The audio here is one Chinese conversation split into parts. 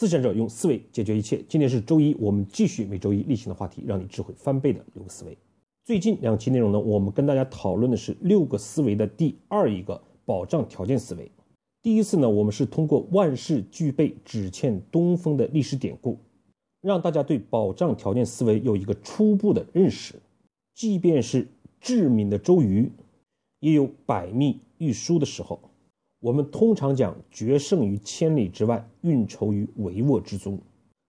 思想者用思维解决一切。今天是周一，我们继续每周一例行的话题，让你智慧翻倍的六个思维。最近两期内容呢，我们跟大家讨论的是六个思维的第二一个保障条件思维。第一次呢，我们是通过万事俱备，只欠东风的历史典故，让大家对保障条件思维有一个初步的认识。即便是智敏的周瑜，也有百密一疏的时候。我们通常讲“决胜于千里之外，运筹于帷幄之中”，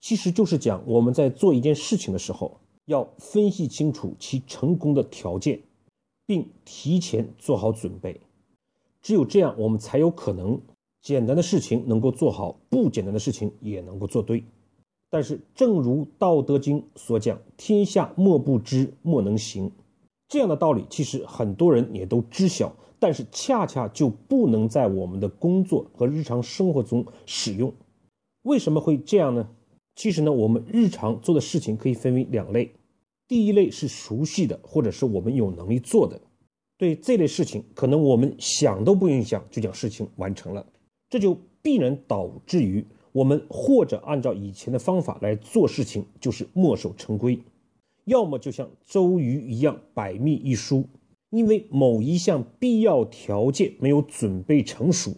其实就是讲我们在做一件事情的时候，要分析清楚其成功的条件，并提前做好准备。只有这样，我们才有可能简单的事情能够做好，不简单的事情也能够做对。但是，正如《道德经》所讲：“天下莫不知，莫能行。”这样的道理，其实很多人也都知晓。但是恰恰就不能在我们的工作和日常生活中使用，为什么会这样呢？其实呢，我们日常做的事情可以分为两类，第一类是熟悉的，或者是我们有能力做的，对这类事情，可能我们想都不用想就将事情完成了，这就必然导致于我们或者按照以前的方法来做事情，就是墨守成规，要么就像周瑜一样百密一疏。因为某一项必要条件没有准备成熟，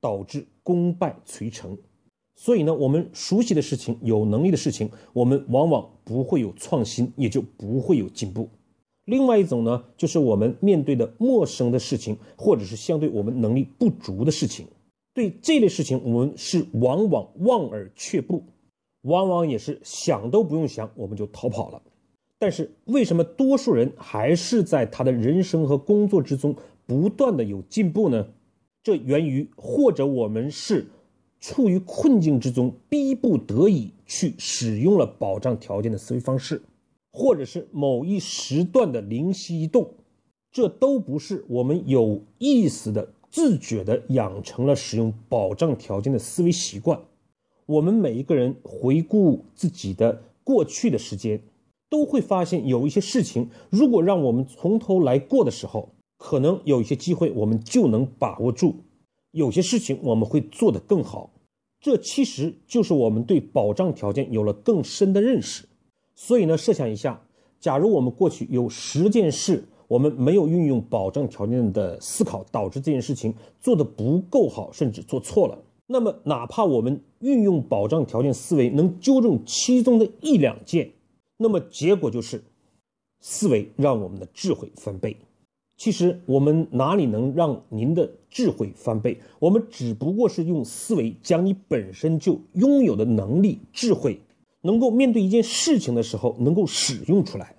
导致功败垂成。所以呢，我们熟悉的事情、有能力的事情，我们往往不会有创新，也就不会有进步。另外一种呢，就是我们面对的陌生的事情，或者是相对我们能力不足的事情，对这类事情，我们是往往望而却步，往往也是想都不用想，我们就逃跑了。但是为什么多数人还是在他的人生和工作之中不断的有进步呢？这源于或者我们是处于困境之中，逼不得已去使用了保障条件的思维方式，或者是某一时段的灵犀一动，这都不是我们有意识的、自觉的养成了使用保障条件的思维习惯。我们每一个人回顾自己的过去的时间。都会发现有一些事情，如果让我们从头来过的时候，可能有一些机会我们就能把握住；有些事情我们会做得更好。这其实就是我们对保障条件有了更深的认识。所以呢，设想一下，假如我们过去有十件事，我们没有运用保障条件的思考，导致这件事情做得不够好，甚至做错了。那么，哪怕我们运用保障条件思维，能纠正其中的一两件。那么结果就是，思维让我们的智慧翻倍。其实我们哪里能让您的智慧翻倍？我们只不过是用思维将你本身就拥有的能力、智慧，能够面对一件事情的时候能够使用出来，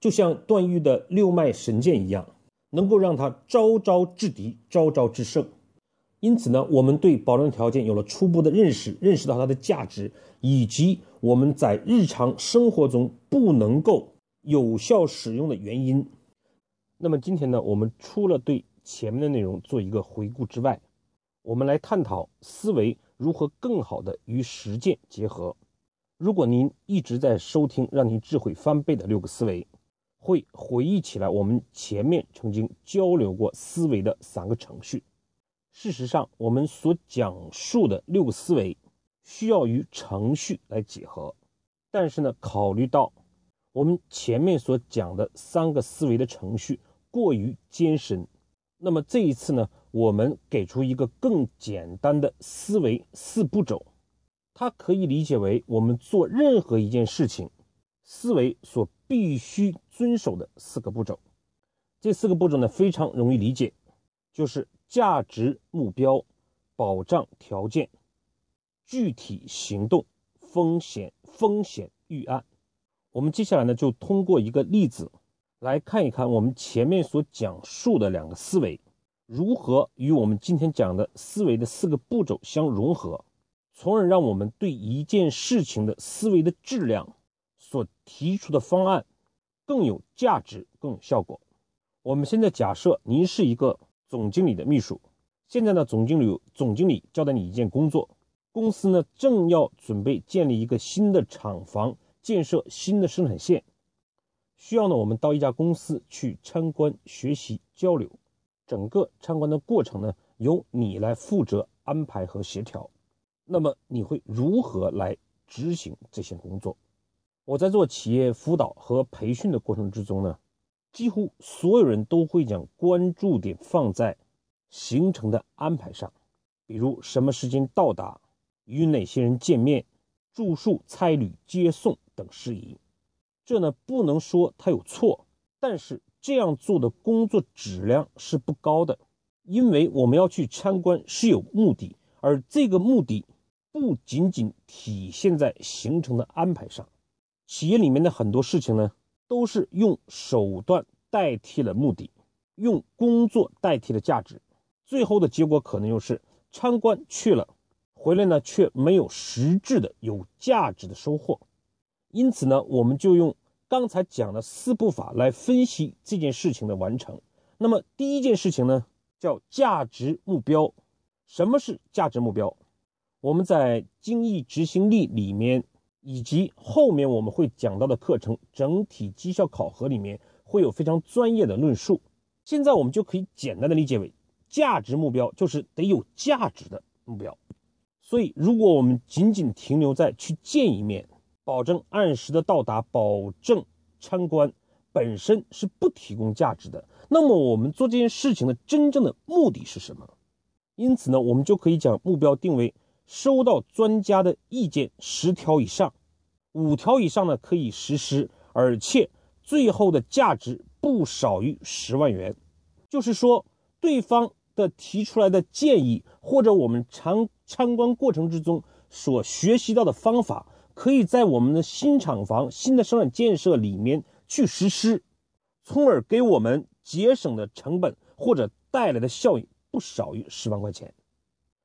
就像段誉的六脉神剑一样，能够让他招招制敌，招招制胜。因此呢，我们对保障条件有了初步的认识，认识到它的价值，以及我们在日常生活中不能够有效使用的原因。那么今天呢，我们除了对前面的内容做一个回顾之外，我们来探讨思维如何更好的与实践结合。如果您一直在收听让您智慧翻倍的六个思维，会回忆起来我们前面曾经交流过思维的三个程序。事实上，我们所讲述的六个思维需要与程序来结合，但是呢，考虑到我们前面所讲的三个思维的程序过于艰深，那么这一次呢，我们给出一个更简单的思维四步骤，它可以理解为我们做任何一件事情思维所必须遵守的四个步骤。这四个步骤呢，非常容易理解，就是。价值目标、保障条件、具体行动、风险风险预案。我们接下来呢，就通过一个例子来看一看我们前面所讲述的两个思维如何与我们今天讲的思维的四个步骤相融合，从而让我们对一件事情的思维的质量所提出的方案更有价值、更有效果。我们现在假设您是一个。总经理的秘书，现在呢，总经理总经理交代你一件工作，公司呢正要准备建立一个新的厂房，建设新的生产线，需要呢我们到一家公司去参观、学习、交流，整个参观的过程呢由你来负责安排和协调。那么你会如何来执行这些工作？我在做企业辅导和培训的过程之中呢，几乎所有人都会将关注点放在行程的安排上，比如什么时间到达，与哪些人见面，住宿、差旅、接送等事宜。这呢不能说他有错，但是这样做的工作质量是不高的，因为我们要去参观是有目的，而这个目的不仅仅体现在行程的安排上。企业里面的很多事情呢，都是用手段代替了目的，用工作代替了价值，最后的结果可能就是参观去了，回来呢却没有实质的有价值的收获。因此呢，我们就用刚才讲的四步法来分析这件事情的完成。那么第一件事情呢，叫价值目标。什么是价值目标？我们在精益执行力里面，以及后面我们会讲到的课程整体绩效考核里面，会有非常专业的论述。现在我们就可以简单的理解为，价值目标就是得有价值的目标。所以，如果我们仅仅停留在去见一面，保证按时的到达，保证参观本身是不提供价值的。那么我们做这件事情的真正的目的是什么？因此呢，我们就可以将目标定为收到专家的意见十条以上，五条以上呢可以实施，而且最后的价值不少于十万元。就是说，对方的提出来的建议，或者我们参参观过程之中所学习到的方法。可以在我们的新厂房、新的生产建设里面去实施，从而给我们节省的成本或者带来的效益不少于十万块钱。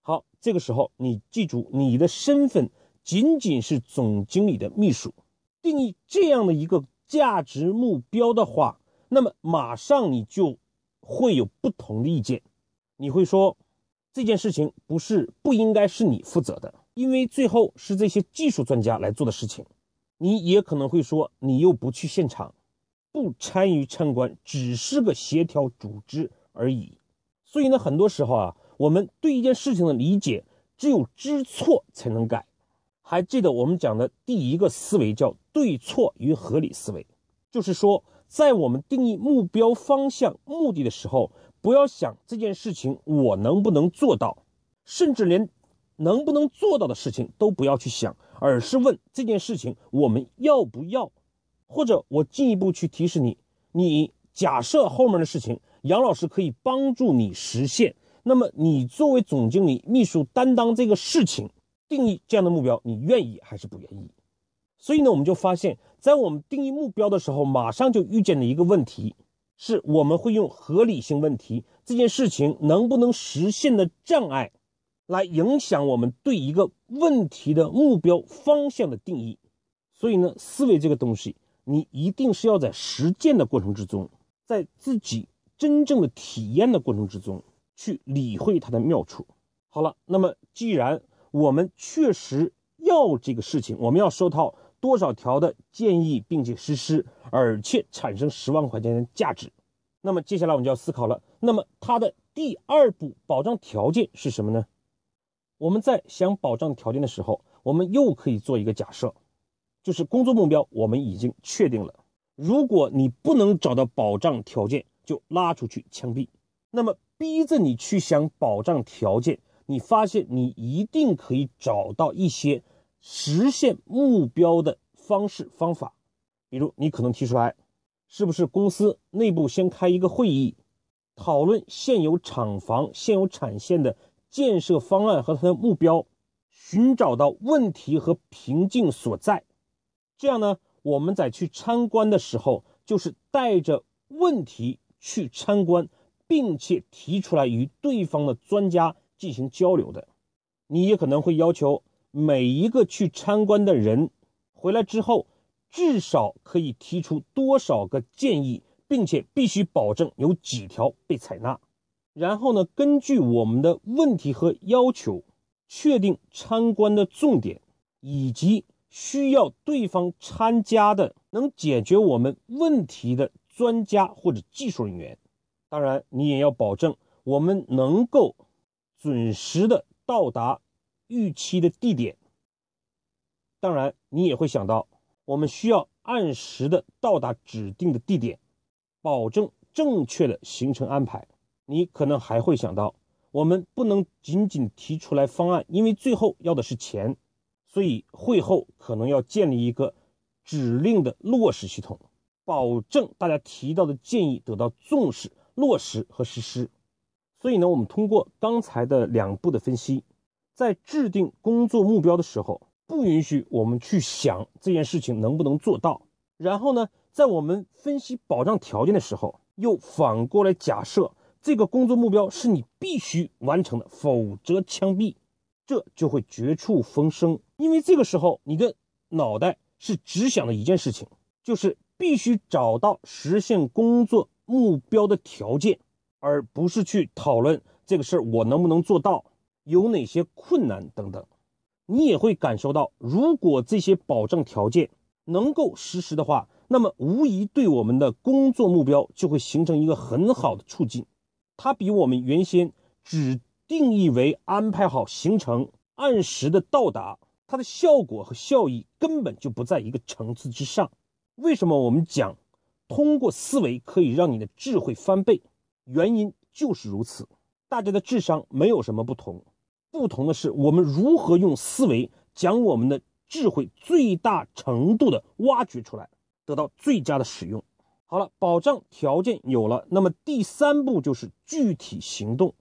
好，这个时候你记住，你的身份仅仅是总经理的秘书。定义这样的一个价值目标的话，那么马上你就会有不同的意见。你会说这件事情不是不应该是你负责的。因为最后是这些技术专家来做的事情，你也可能会说你又不去现场，不参与参观，只是个协调组织而已。所以呢，很多时候啊，我们对一件事情的理解，只有知错才能改。还记得我们讲的第一个思维叫对错与合理思维，就是说，在我们定义目标方向、目的的时候，不要想这件事情我能不能做到，甚至连。能不能做到的事情都不要去想，而是问这件事情我们要不要，或者我进一步去提示你，你假设后面的事情杨老师可以帮助你实现，那么你作为总经理秘书担当这个事情，定义这样的目标，你愿意还是不愿意？所以呢，我们就发现，在我们定义目标的时候，马上就遇见了一个问题，是我们会用合理性问题，这件事情能不能实现的障碍。来影响我们对一个问题的目标方向的定义，所以呢，思维这个东西，你一定是要在实践的过程之中，在自己真正的体验的过程之中去理会它的妙处。好了，那么既然我们确实要这个事情，我们要收到多少条的建议，并且实施，而且产生十万块钱的价值，那么接下来我们就要思考了。那么它的第二步保障条件是什么呢？我们在想保障条件的时候，我们又可以做一个假设，就是工作目标我们已经确定了。如果你不能找到保障条件，就拉出去枪毙。那么逼着你去想保障条件，你发现你一定可以找到一些实现目标的方式方法。比如你可能提出来，是不是公司内部先开一个会议，讨论现有厂房、现有产线的。建设方案和它的目标，寻找到问题和瓶颈所在，这样呢，我们在去参观的时候，就是带着问题去参观，并且提出来与对方的专家进行交流的。你也可能会要求每一个去参观的人回来之后，至少可以提出多少个建议，并且必须保证有几条被采纳。然后呢，根据我们的问题和要求，确定参观的重点，以及需要对方参加的能解决我们问题的专家或者技术人员。当然，你也要保证我们能够准时的到达预期的地点。当然，你也会想到，我们需要按时的到达指定的地点，保证正确的行程安排。你可能还会想到，我们不能仅仅提出来方案，因为最后要的是钱，所以会后可能要建立一个指令的落实系统，保证大家提到的建议得到重视、落实和实施。所以呢，我们通过刚才的两步的分析，在制定工作目标的时候。不允许我们去想这件事情能不能做到，然后呢，在我们分析保障条件的时候，又反过来假设这个工作目标是你必须完成的，否则枪毙，这就会绝处逢生。因为这个时候你的脑袋是只想的一件事情，就是必须找到实现工作目标的条件，而不是去讨论这个事儿我能不能做到，有哪些困难等等。你也会感受到，如果这些保障条件能够实施的话，那么无疑对我们的工作目标就会形成一个很好的促进。它比我们原先只定义为安排好行程、按时的到达，它的效果和效益根本就不在一个层次之上。为什么我们讲通过思维可以让你的智慧翻倍？原因就是如此。大家的智商没有什么不同。不同的是，我们如何用思维将我们的智慧最大程度的挖掘出来，得到最佳的使用。好了，保障条件有了，那么第三步就是具体行动。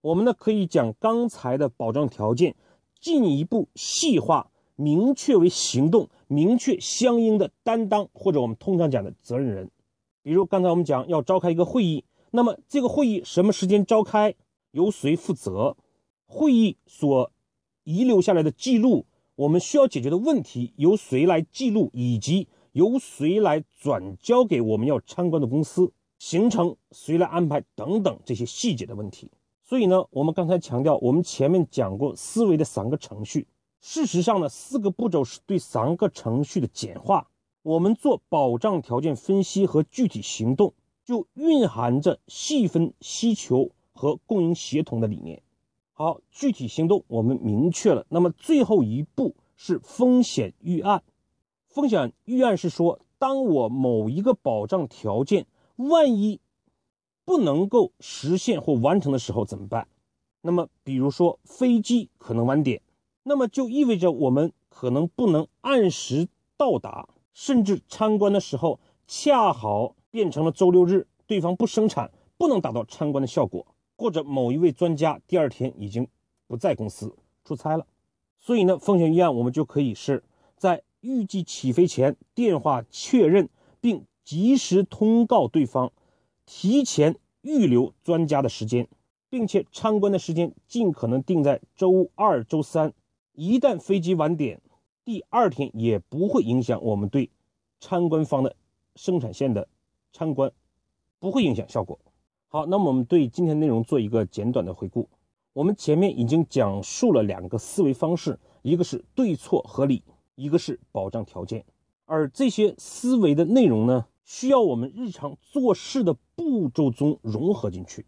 我们呢可以将刚才的保障条件进一步细化，明确为行动，明确相应的担当或者我们通常讲的责任人。比如刚才我们讲要召开一个会议，那么这个会议什么时间召开，由谁负责？会议所遗留下来的记录，我们需要解决的问题由谁来记录，以及由谁来转交给我们要参观的公司，行程谁来安排等等这些细节的问题。所以呢，我们刚才强调，我们前面讲过思维的三个程序，事实上呢，四个步骤是对三个程序的简化。我们做保障条件分析和具体行动，就蕴含着细分需求和供应协同的理念。好，具体行动我们明确了。那么最后一步是风险预案。风险预案是说，当我某一个保障条件万一不能够实现或完成的时候怎么办？那么比如说飞机可能晚点，那么就意味着我们可能不能按时到达，甚至参观的时候恰好变成了周六日，对方不生产，不能达到参观的效果。或者某一位专家第二天已经不在公司出差了，所以呢，风险预案我们就可以是在预计起飞前电话确认，并及时通告对方，提前预留专家的时间，并且参观的时间尽可能定在周二、周三。一旦飞机晚点，第二天也不会影响我们对参观方的生产线的参观，不会影响效果。好，那么我们对今天内容做一个简短的回顾。我们前面已经讲述了两个思维方式，一个是对错合理，一个是保障条件。而这些思维的内容呢，需要我们日常做事的步骤中融合进去。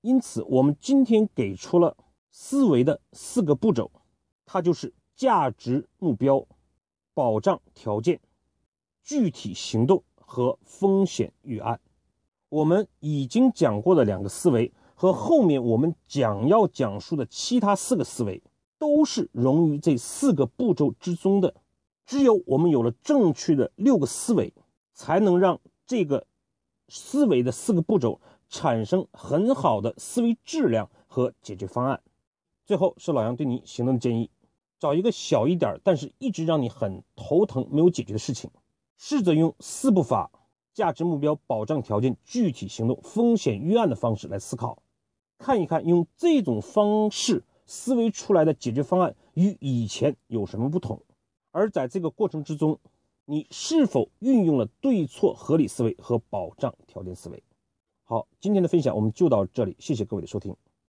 因此，我们今天给出了思维的四个步骤，它就是价值目标、保障条件、具体行动和风险预案。我们已经讲过的两个思维和后面我们讲要讲述的其他四个思维，都是融于这四个步骤之中的。只有我们有了正确的六个思维，才能让这个思维的四个步骤产生很好的思维质量和解决方案。最后是老杨对你行动的建议：找一个小一点但是一直让你很头疼没有解决的事情，试着用四步法。价值目标、保障条件、具体行动、风险预案的方式来思考，看一看用这种方式思维出来的解决方案与以前有什么不同，而在这个过程之中，你是否运用了对错合理思维和保障条件思维？好，今天的分享我们就到这里，谢谢各位的收听。